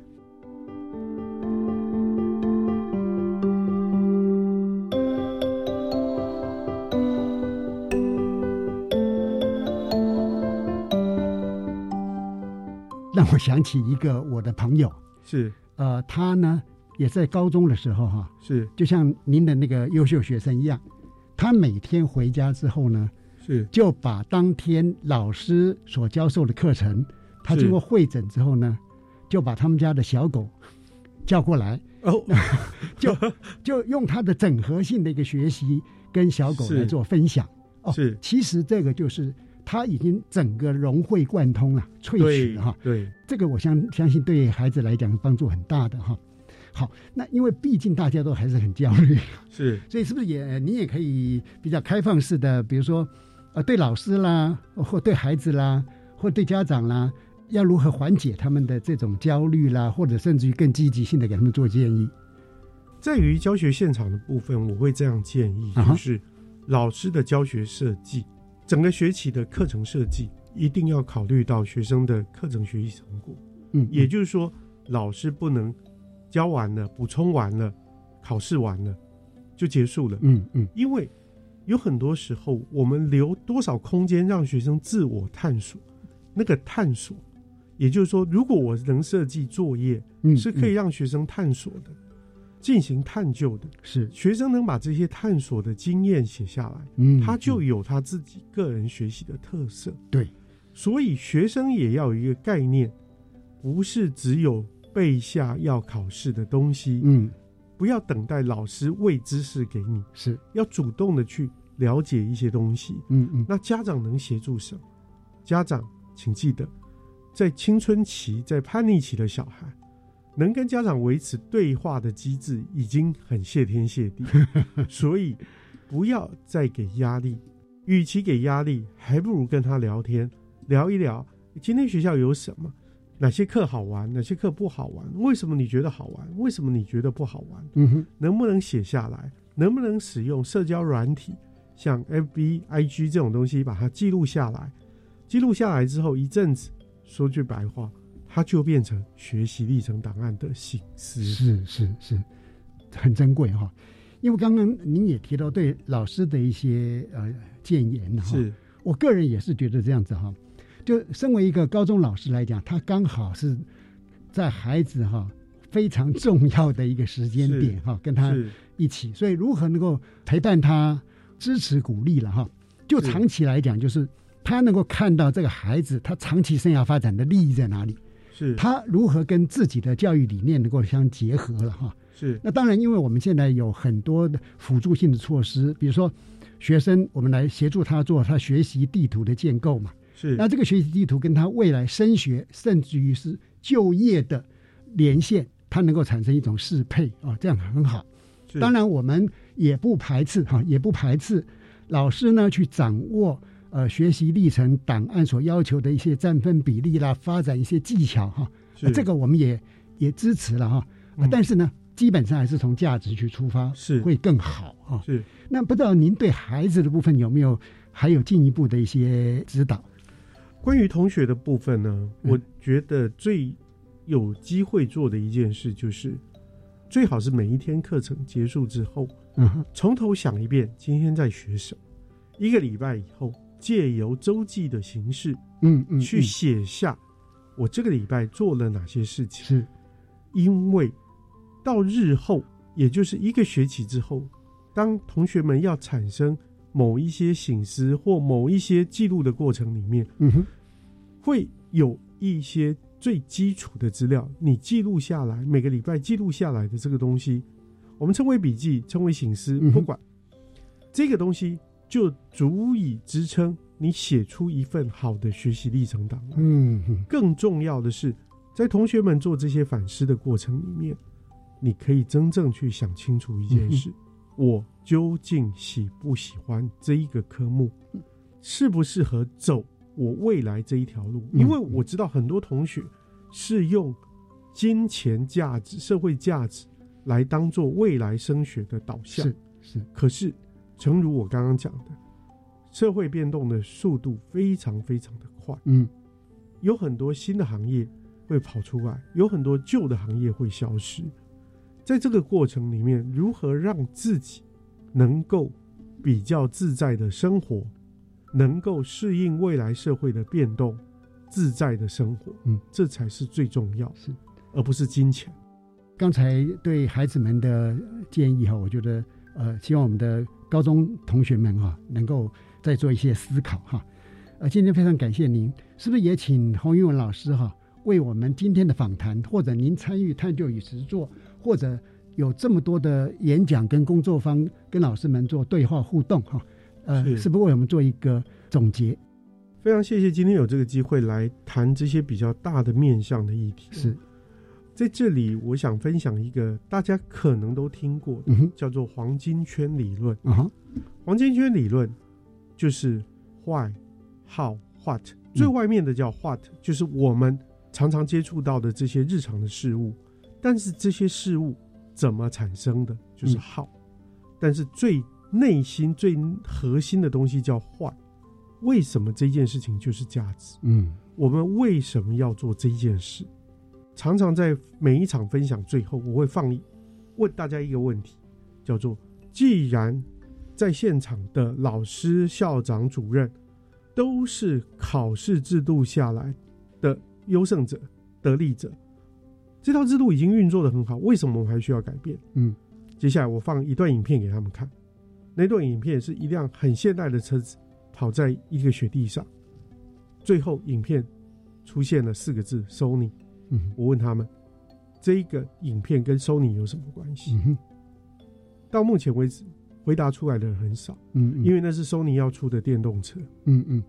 Speaker 1: 让我想起一个我的朋友
Speaker 2: 是。
Speaker 1: 呃，他呢也在高中的时候哈，
Speaker 2: 是。
Speaker 1: 就像您的那个优秀学生一样，他每天回家之后呢，
Speaker 2: 是。
Speaker 1: 就把当天老师所教授的课程，他经过会诊之后呢，就把他们家的小狗叫过来，
Speaker 2: 哦，
Speaker 1: 就就用他的整合性的一个学习跟小狗来做分享。哦，
Speaker 2: 是，
Speaker 1: 其实这个就是他已经整个融会贯通了，萃取了哈。
Speaker 2: 对，
Speaker 1: 这个我相相信对孩子来讲帮助很大的哈。好，那因为毕竟大家都还是很焦虑，
Speaker 2: 是，
Speaker 1: 所以是不是也你也可以比较开放式的，比如说，呃，对老师啦，或对孩子啦，或对家长啦，要如何缓解他们的这种焦虑啦，或者甚至于更积极性的给他们做建议。
Speaker 2: 在于教学现场的部分，我会这样建议，就是老师的教学设计，整个学期的课程设计一定要考虑到学生的课程学习成果。
Speaker 1: 嗯，
Speaker 2: 也就是说，老师不能。教完了，补充完了，考试完了，就结束了。
Speaker 1: 嗯嗯，
Speaker 2: 因为有很多时候，我们留多少空间让学生自我探索？那个探索，也就是说，如果我能设计作业，嗯是可以让学生探索的，进行探究的。
Speaker 1: 是
Speaker 2: 学生能把这些探索的经验写下来，
Speaker 1: 嗯，
Speaker 2: 他就有他自己个人学习的特色。
Speaker 1: 对，
Speaker 2: 所以学生也要有一个概念，不是只有。背下要考试的东西，
Speaker 1: 嗯，
Speaker 2: 不要等待老师喂知识给你，
Speaker 1: 是
Speaker 2: 要主动的去了解一些东西，
Speaker 1: 嗯嗯。
Speaker 2: 那家长能协助什么？家长请记得，在青春期、在叛逆期的小孩，能跟家长维持对话的机制已经很谢天谢地，所以不要再给压力。与其给压力，还不如跟他聊天，聊一聊今天学校有什么。哪些课好玩，哪些课不好玩？为什么你觉得好玩？为什么你觉得不好玩？
Speaker 1: 嗯哼，
Speaker 2: 能不能写下来？能不能使用社交软体，像 FB、IG 这种东西，把它记录下来？记录下来之后，一阵子，说句白话，它就变成学习历程档案的形式。
Speaker 1: 是是是，很珍贵哈。因为刚刚您也提到对老师的一些呃建言哈，
Speaker 2: 是
Speaker 1: 我个人也是觉得这样子哈。就身为一个高中老师来讲，他刚好是在孩子哈非常重要的一个时间点哈，跟他一起，所以如何能够陪伴他、支持、鼓励了哈？就长期来讲，就是他能够看到这个孩子他长期生涯发展的利益在哪里，
Speaker 2: 是
Speaker 1: 他如何跟自己的教育理念能够相结合了哈？
Speaker 2: 是
Speaker 1: 那当然，因为我们现在有很多的辅助性的措施，比如说学生，我们来协助他做他学习地图的建构嘛。
Speaker 2: 是，
Speaker 1: 那这个学习地图跟他未来升学，甚至于是就业的连线，它能够产生一种适配啊，这样很好。当然，我们也不排斥哈，也不排斥老师呢去掌握呃学习历程档案所要求的一些占分比例啦，发展一些技巧哈，
Speaker 2: 是
Speaker 1: 这个我们也也支持了哈。啊但是呢，基本上还是从价值去出发，
Speaker 2: 是
Speaker 1: 会更好哈。
Speaker 2: 是。
Speaker 1: 那不知道您对孩子的部分有没有还有进一步的一些指导？
Speaker 2: 关于同学的部分呢，
Speaker 1: 嗯
Speaker 2: 我觉得最有机会做的一件事就是，最好是每一天课程结束之后，从头想一遍今天在学什么，一个礼拜以后，借由周记的形式，
Speaker 1: 嗯嗯，
Speaker 2: 去写下我这个礼拜做了哪些事情。
Speaker 1: 是，
Speaker 2: 因为到日后，也就是一个学期之后，当同学们要产生某一些醒思或某一些记录的过程里面，
Speaker 1: 嗯哼，
Speaker 2: 会有一些最基础的资料，你记录下来，每个礼拜记录下来的这个东西，我们称为笔记，称为醒思，不管。这个东西，就足以支撑你写出一份好的学习历程档案。
Speaker 1: 嗯，
Speaker 2: 更重要的是，在同学们做这些反思的过程里面，你可以真正去想清楚一件事：我究竟喜不喜欢这一个科目，适不适合走我未来这一条路？
Speaker 1: 嗯
Speaker 2: 因为我知道很多同学是用金钱价值、社会价值来当做未来升学的导向。
Speaker 1: 是是，
Speaker 2: 可是，诚如我刚刚讲的，社会变动的速度非常非常的快。
Speaker 1: 嗯，
Speaker 2: 有很多新的行业会跑出来，有很多旧的行业会消失。在这个过程里面，如何让自己能够比较自在的生活，能够适应未来社会的变动，自在的生活，
Speaker 1: 嗯，
Speaker 2: 这才是最重要，
Speaker 1: 是，
Speaker 2: 而不是金钱。
Speaker 1: 刚才对孩子们的建议哈，我觉得呃，希望我们的高中同学们哈，能够再做一些思考哈。呃，今天非常感谢您，是不是也请洪玉文老师哈，为我们今天的访谈，或者您参与探究与实作，或者有这么多的演讲跟工作坊，跟老师们做对话互动哈，呃，
Speaker 2: 是
Speaker 1: 是不是为我们做一个总结？
Speaker 2: 非常谢谢今天有这个机会来谈这些比较大的面向的议题。
Speaker 1: 是，
Speaker 2: 在这里，我想分享一个大家可能都听过的，
Speaker 1: 嗯
Speaker 2: 叫做黄金圈理论。黄金圈理论就是 why、how、what，最外面的叫 what，、就是我们常常接触到的这些日常的事物，但是这些事物怎么产生的，就是
Speaker 1: 嗯。
Speaker 2: how，、但是最内心、最核心的东西叫 why，为什么这件事情就是价值？
Speaker 1: 嗯。
Speaker 2: 我们为什么要做这件事？常常在每一场分享最后，我会放一问大家一个问题，叫做：既然在现场的老师、校长、主任都是考试制度下来的优胜者、得利者，这套制度已经运作的很好，为什么我们还需要改变？
Speaker 1: 嗯，
Speaker 2: 接下来我放一段影片给他们看，那段影片是一辆很现代的车子跑在一个雪地上，最后影片出现了四个字 “Sony”。
Speaker 1: 嗯
Speaker 2: 我问他们，这一个影片跟 Sony 有什么关系？
Speaker 1: 嗯
Speaker 2: 到目前为止，回答出来的人很少，
Speaker 1: 嗯嗯，
Speaker 2: 因为那是 Sony 要出的电动车。
Speaker 1: 嗯嗯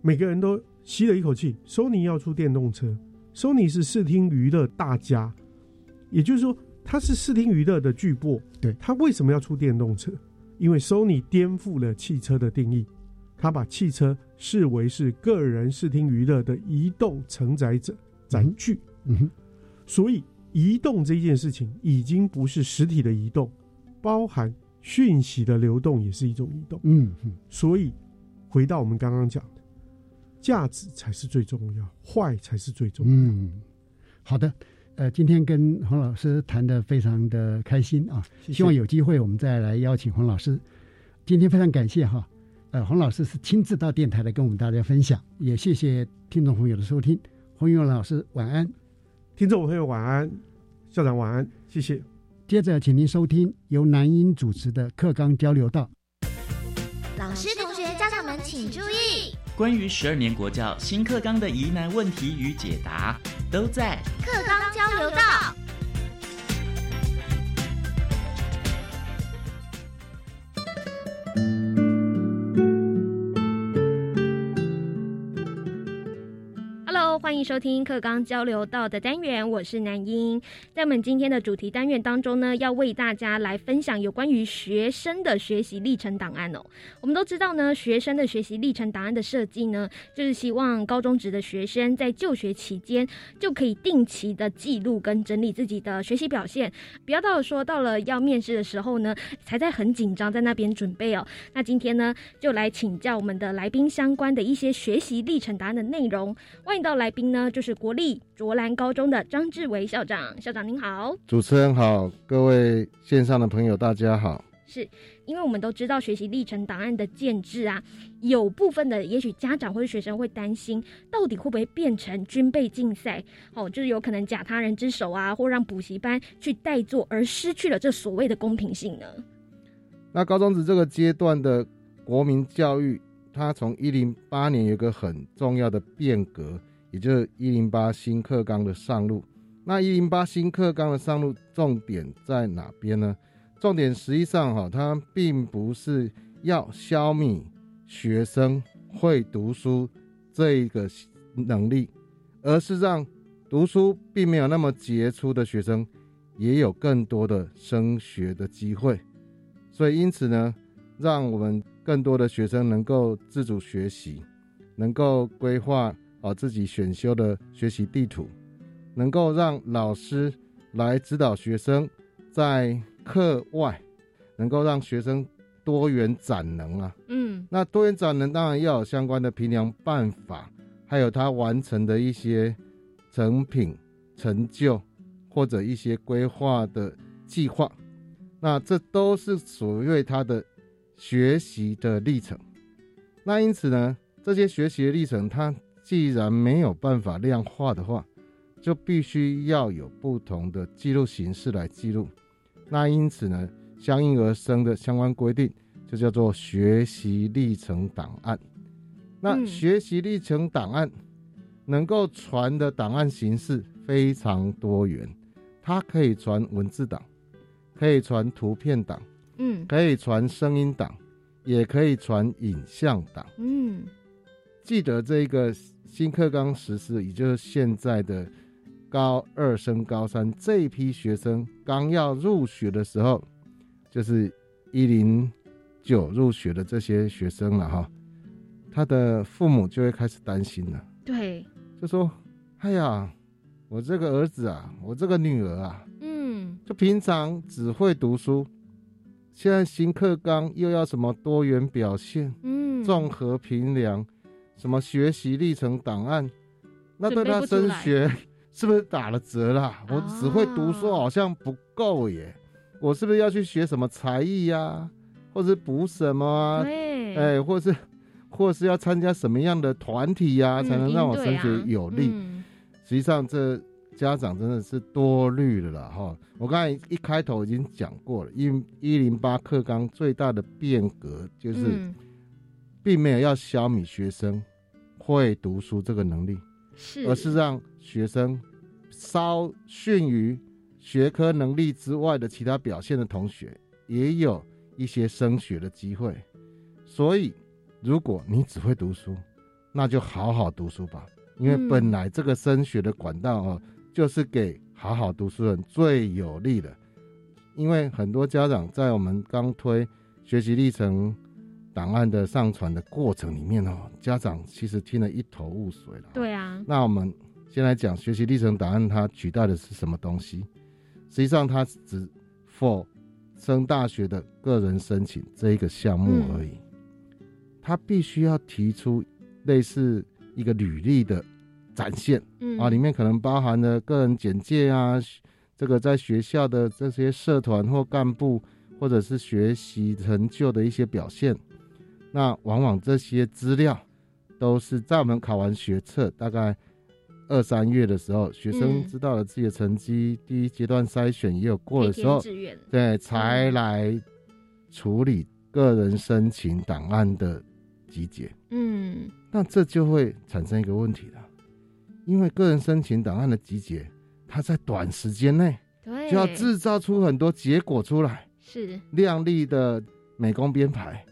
Speaker 2: 每个人都吸了一口气，Sony 要出电动车，Sony 是视听娱乐大家，也就是说，它是视听娱乐的巨擘。
Speaker 1: 对，
Speaker 2: 它为什么要出电动车？因为 Sony 颠覆了汽车的定义，它把汽车视为是个人视听娱乐的移动承载者载具。
Speaker 1: 嗯哼，
Speaker 2: 所以移动这件事情已经不是实体的移动，包含讯息的流动也是一种移动。
Speaker 1: 嗯哼，
Speaker 2: 所以回到我们刚刚讲的，价值才是最重要，坏才是最重要。
Speaker 1: 嗯，好的。呃，今天跟洪老师谈的非常的开心啊，
Speaker 2: 谢谢
Speaker 1: 希望有机会我们再来邀请洪老师。今天非常感谢哈，呃，洪老师是亲自到电台来跟我们大家分享，也谢谢听众朋友的收听。洪勇老师晚安，
Speaker 2: 听众朋友晚安，校长晚安，谢谢。
Speaker 1: 接着请您收听由南音主持的课纲交流道。
Speaker 9: 老师、同学、家长们请注意，
Speaker 3: 关于十二年国教新课纲的疑难问题与解答，都在
Speaker 9: 课纲交流道。
Speaker 4: 欢迎
Speaker 10: 收听课纲交流道的单元，我是南英。在我们今天的主题单元当中呢，要为大家来分享有关于学生的学习历程档案哦。我们都知道呢，学生的学习历程档案的设计呢，就是希望高中职的学生在就学期间就可以定期的记录跟整理自己的学习表现，不要到说到了要面试的时候呢，才在很紧张在那边准备哦。那今天呢，就来请教我们的来宾相关的一些学习历程档案的内容。欢迎到来宾呢，就是国立卓兰高中的张志伟校长。校长您好，
Speaker 11: 主持人好，各位线上的朋友大家好。
Speaker 10: 是因为我们都知道学习历程档案的建制啊，有部分的也许家长或者学生会担心，到底会不会变成军备竞赛？哦，就是有可能假他人之手啊，或让补习班去代做，而失去了这所谓的公平性呢？
Speaker 11: 那高中职这个阶段的国民教育。它从一零八年有个很重要的变革，也就是一零八新课纲的上路。那一零八新课纲的上路重点在哪边呢？重点实际上哈，它并不是要消弭学生会读书这一个能力，而是让读书并没有那么杰出的学生也有更多的升学的机会。所以因此呢，让我们。更多的学生能够自主学习，能够规划好自己选修的学习地图，能够让老师来指导学生在课外，能够让学生多元展能啊。嗯，那多元展能当然要有相关的评量办法，还有他完成的一些成品成就或者一些规划的计划，那这都是所谓他的。学习的历程，那因此呢，这些学习的历程，它既然没有办法量化的话，就必须要有不同的记录形式来记录。那因此呢，相应而生的相关规定，就叫做学习历程档案。那学习历程档案能够传的档案形式非常多元，它可以传文字档，可以传图片档。嗯，可以传声音档，也可以传影像档。嗯，记得这个新课纲实施，也就是现在的高二升高三这一批学生刚要入学的时候，就是一零九入学的这些学生了哈，他的父母就会开始担心了。
Speaker 10: 对，
Speaker 11: 就说：“哎呀，我这个儿子啊，我这个女儿啊，嗯，就平常只会读书。”现在新课纲又要什么多元表现，嗯，综合评量，什么学习历程档案，那对他升学 是不是打了折啦？我只会读书好像不够耶，我是不是要去学什么才艺呀，或者补什么啊？哎，或是 或是要参加什么样的团体呀，才能让我升学有利？实际上这。家长真的是多虑了啦，哈！我刚才一开头已经讲过了，一一零八课纲最大的变革就是，并没有要消弭学生会读书这个能力，
Speaker 10: 是，
Speaker 11: 而是让学生稍逊于学科能力之外的其他表现的同学，也有一些升学的机会。所以，如果你只会读书，那就好好读书吧，因为本来这个升学的管道哦。就是给好好读书人最有利的，因为很多家长在我们刚推学习历程档案的上传的过程里面哦，家长其实听得一头雾水了。
Speaker 10: 对啊，
Speaker 11: 那我们先来讲学习历程档案，它取代的是什么东西？实际上，它只 for 升大学的个人申请这一个项目而已。它必须要提出类似一个履历的。展现，嗯啊，里面可能包含了个人简介啊，这个在学校的这些社团或干部，或者是学习成就的一些表现。那往往这些资料都是在我们考完学测，大概二三月的时候，学生知道了自己的成绩，第一阶段筛选也有过的时候，对，才来处理个人申请档案的集结。嗯，那这就会产生一个问题了。因为个人申请档案的集结，它在短时间内就要制造出很多结果出来，
Speaker 10: 是
Speaker 11: 亮丽的美工编排，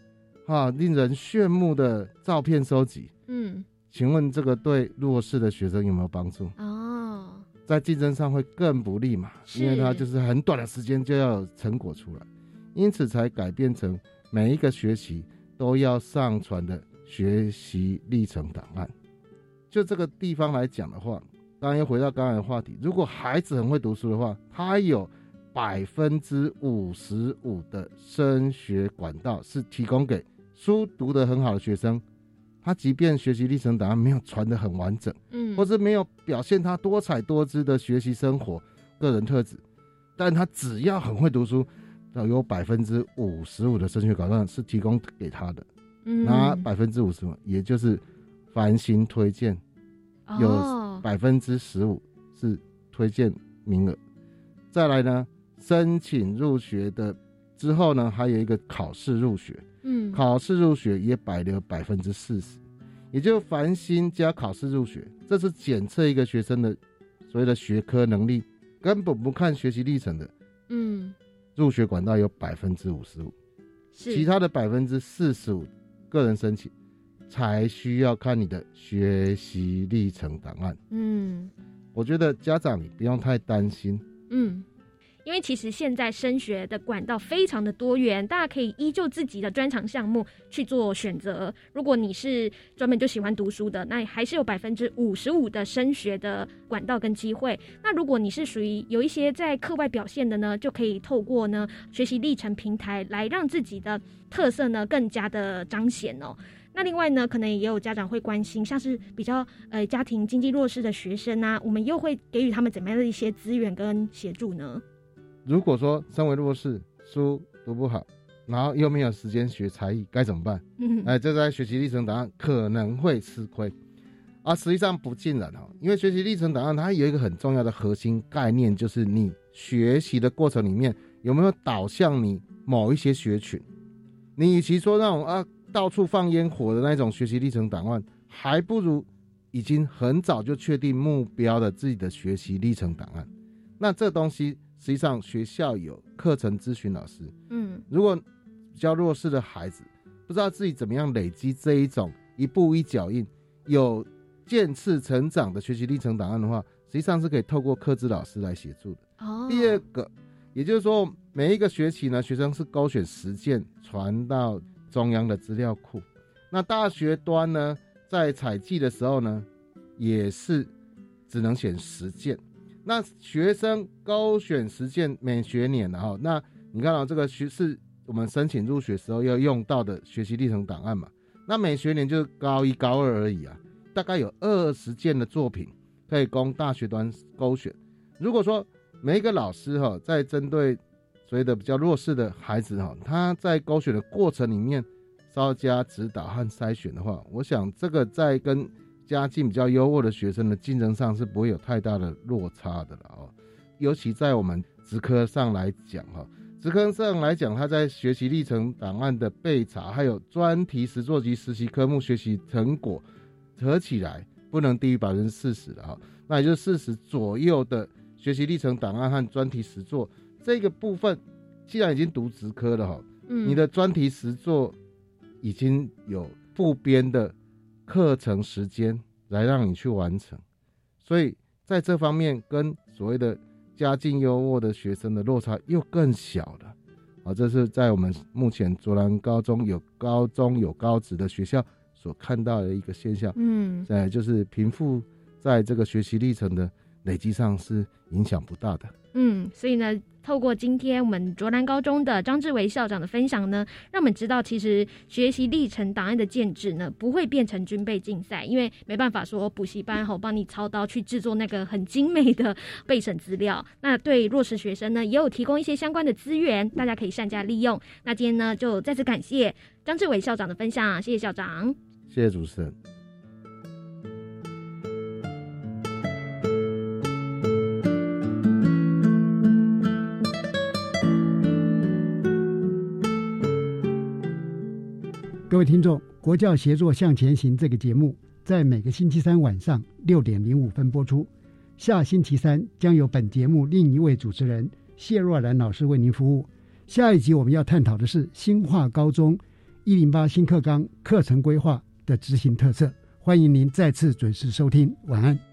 Speaker 11: 啊，令人炫目的照片收集，嗯，请问这个对弱势的学生有没有帮助？
Speaker 10: 哦，
Speaker 11: 在竞争上会更不利嘛，因为他就是很短的时间就要有成果出来，因此才改变成每一个学期都要上传的学习历程档案。就这个地方来讲的话，当然又回到刚才的话题，如果孩子很会读书的话，他有百分之五十五的升学管道是提供给书读得很好的学生。他即便学习历程档案没有传得很完整，
Speaker 10: 嗯
Speaker 11: 或者没有表现他多彩多姿的学习生活、个人特质，但他只要很会读书，那有百分之五十五的升学保障是提供给他的，
Speaker 10: 嗯
Speaker 11: 那百分之五十五，也就是繁星推荐，有
Speaker 10: 哦
Speaker 11: 百分之十五是推荐名额。再来呢，申请入学的之后呢，还有一个考试入学，
Speaker 10: 嗯。
Speaker 11: 考试入学也摆留百分之四十，也就繁星加考试入学，这是检测一个学生的所谓的学科能力，根本不看学习历程的
Speaker 10: 嗯，
Speaker 11: 入学管道有百分之五十五，其他的百分之四十五个人申请，才需要看你的学习历程档案。
Speaker 10: 嗯。
Speaker 11: 我觉得家长你不用太担心，
Speaker 10: 嗯。因为其实现在升学的管道非常的多元，大家可以依就自己的专长项目去做选择。如果你是专门就喜欢读书的，那还是有百分之五十五的升学的管道跟机会。那如果你是属于有一些在课外表现的呢，就可以透过呢学习历程平台来让自己的特色呢更加的彰显哦。那另外呢，可能也有家长会关心，像是比较呃家庭经济弱势的学生啊，我们又会给予他们怎么样的一些资源跟协助呢？
Speaker 11: 如果说身为弱势，书读不好，然后又没有时间学才艺，该怎么办？
Speaker 10: 嗯
Speaker 11: 哎，这在学习历程档案可能会吃亏，啊，实际上不尽然哈，因为学习历程档案它有一个很重要的核心概念，就是你学习的过程里面有没有导向你某一些学群。你与其说那种啊到处放烟火的那种学习历程档案，还不如已经很早就确定目标的自己的学习历程档案。那这东西实际上学校有课程咨询老师，
Speaker 10: 嗯
Speaker 11: 如果比较弱势的孩子不知道自己怎么样累积这一种一步一脚印、有渐次成长的学习历程档案的话，实际上是可以透过课资老师来协助的。
Speaker 10: 哦
Speaker 11: 第二个，也就是说，每一个学期呢，学生是勾选实践传到中央的资料库。那大学端呢，在采集的时候呢，也是只能选实践。那学生勾选实践每学年然后，那你看到、这个学是我们申请入学时候要用到的学习历程档案嘛？那每学年就是高一、高二而已啊，大概有二十件的作品可以供大学端勾选。如果说每一个老师哈、在针对所谓的比较弱势的孩子哈、他在勾选的过程里面稍加指导和筛选的话，我想这个在跟家境比较优渥的学生的竞争上是不会有太大的落差的了哦。尤其在我们职科上来讲哈、职科上来讲，他在学习历程档案的备查，还有专题实作及实习科目学习成果合起来不能低于百分之四十的哈，那也就是四十左右的学习历程档案和专题实作这个部分，既然已经读职科了哈，
Speaker 10: 嗯
Speaker 11: 你的专题实作已经有副编的课程时间来让你去完成，所以在这方面跟所谓的家境优渥的学生的落差又更小了。啊，这是在我们目前卓兰高中有高中有高职的学校所看到的一个现象。
Speaker 10: 嗯，
Speaker 11: 在，就是贫富在这个学习历程的累积上是影响不大的。
Speaker 10: 嗯，所以呢，透过今天我们卓兰高中的张志伟校长的分享呢，让我们知道，其实学习历程档案的建制呢，不会变成军备竞赛，因为没办法说补习班吼帮你操刀去制作那个很精美的备审资料。那对弱势学生呢，也有提供一些相关的资源，大家可以善加利用。那今天呢，就再次感谢张志伟校长的分享，谢谢校长。
Speaker 11: 谢谢主持人。
Speaker 1: 位听众，国教协作向前行这个节目在每个星期三晚上六点零五分播出。下星期三将由本节目另一位主持人谢若兰老师为您服务。下一集我们要探讨的是新化高中一零八新课纲课程规划的执行特色。欢迎您再次准时收听，晚安。